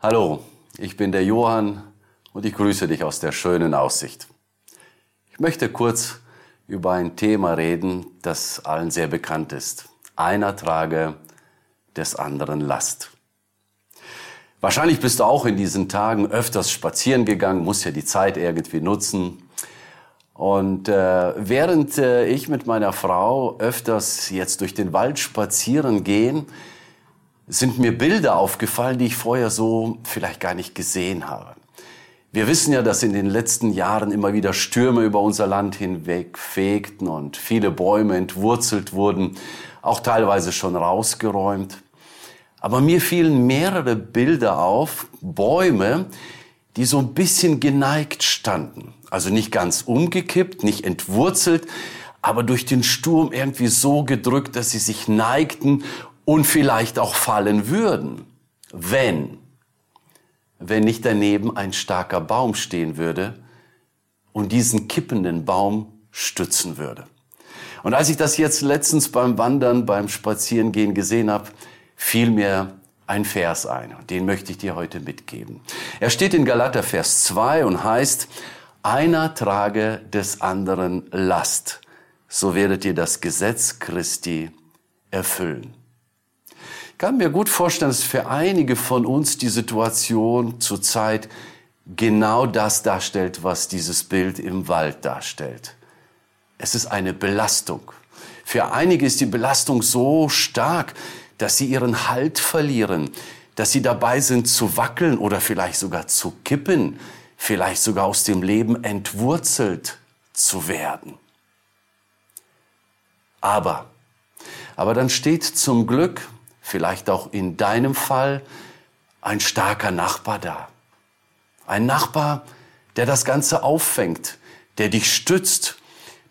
Hallo, ich bin der Johann und ich grüße dich aus der schönen Aussicht. Ich möchte kurz über ein Thema reden, das allen sehr bekannt ist. Einer trage des anderen Last. Wahrscheinlich bist du auch in diesen Tagen öfters spazieren gegangen, musst ja die Zeit irgendwie nutzen. Und äh, während äh, ich mit meiner Frau öfters jetzt durch den Wald spazieren gehen, sind mir Bilder aufgefallen, die ich vorher so vielleicht gar nicht gesehen habe. Wir wissen ja, dass in den letzten Jahren immer wieder Stürme über unser Land hinweg fegten und viele Bäume entwurzelt wurden, auch teilweise schon rausgeräumt. Aber mir fielen mehrere Bilder auf, Bäume, die so ein bisschen geneigt standen. Also nicht ganz umgekippt, nicht entwurzelt, aber durch den Sturm irgendwie so gedrückt, dass sie sich neigten und vielleicht auch fallen würden, wenn, wenn nicht daneben ein starker Baum stehen würde und diesen kippenden Baum stützen würde. Und als ich das jetzt letztens beim Wandern, beim Spazierengehen gesehen habe, fiel mir ein Vers ein. Den möchte ich dir heute mitgeben. Er steht in Galater Vers 2 und heißt, einer trage des anderen Last, so werdet ihr das Gesetz Christi erfüllen. Kann mir gut vorstellen, dass für einige von uns die Situation zurzeit genau das darstellt, was dieses Bild im Wald darstellt. Es ist eine Belastung. Für einige ist die Belastung so stark, dass sie ihren Halt verlieren, dass sie dabei sind zu wackeln oder vielleicht sogar zu kippen, vielleicht sogar aus dem Leben entwurzelt zu werden. Aber, aber dann steht zum Glück, vielleicht auch in deinem Fall, ein starker Nachbar da. Ein Nachbar, der das Ganze auffängt, der dich stützt,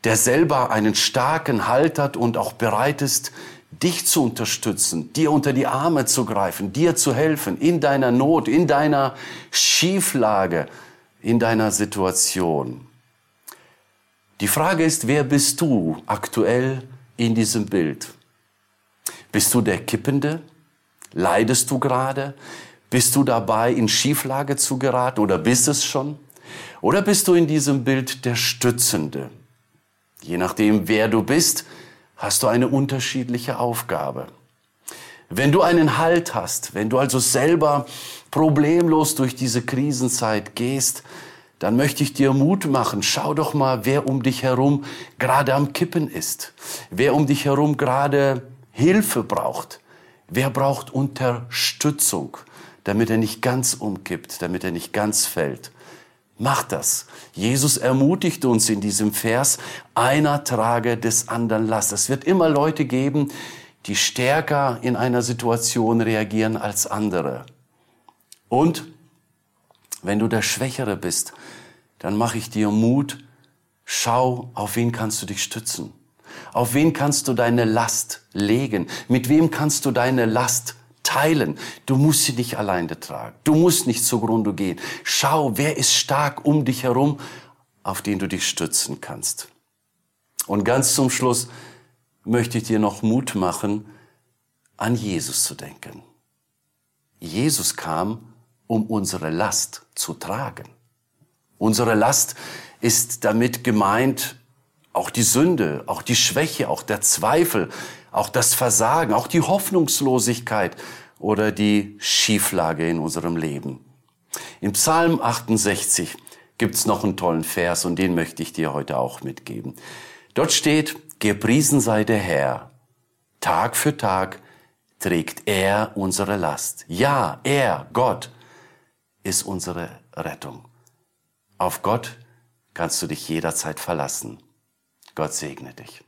der selber einen starken Halt hat und auch bereit ist, dich zu unterstützen, dir unter die Arme zu greifen, dir zu helfen in deiner Not, in deiner Schieflage, in deiner Situation. Die Frage ist, wer bist du aktuell in diesem Bild? Bist du der Kippende? Leidest du gerade? Bist du dabei, in Schieflage zu geraten oder bist es schon? Oder bist du in diesem Bild der Stützende? Je nachdem, wer du bist, hast du eine unterschiedliche Aufgabe. Wenn du einen Halt hast, wenn du also selber problemlos durch diese Krisenzeit gehst, dann möchte ich dir Mut machen. Schau doch mal, wer um dich herum gerade am Kippen ist. Wer um dich herum gerade Hilfe braucht. Wer braucht Unterstützung, damit er nicht ganz umkippt, damit er nicht ganz fällt. Mach das. Jesus ermutigt uns in diesem Vers, einer trage des anderen Last. Es wird immer Leute geben, die stärker in einer Situation reagieren als andere. Und wenn du der Schwächere bist, dann mache ich dir Mut, schau, auf wen kannst du dich stützen. Auf wen kannst du deine Last legen? Mit wem kannst du deine Last teilen? Du musst sie nicht alleine tragen. Du musst nicht zugrunde gehen. Schau, wer ist stark um dich herum, auf den du dich stützen kannst. Und ganz zum Schluss möchte ich dir noch Mut machen, an Jesus zu denken. Jesus kam, um unsere Last zu tragen. Unsere Last ist damit gemeint, auch die Sünde, auch die Schwäche, auch der Zweifel, auch das Versagen, auch die Hoffnungslosigkeit oder die Schieflage in unserem Leben. In Psalm 68 gibt's noch einen tollen Vers und den möchte ich dir heute auch mitgeben. Dort steht, Gepriesen sei der Herr. Tag für Tag trägt er unsere Last. Ja, er, Gott, ist unsere Rettung. Auf Gott kannst du dich jederzeit verlassen. Gott segne dich.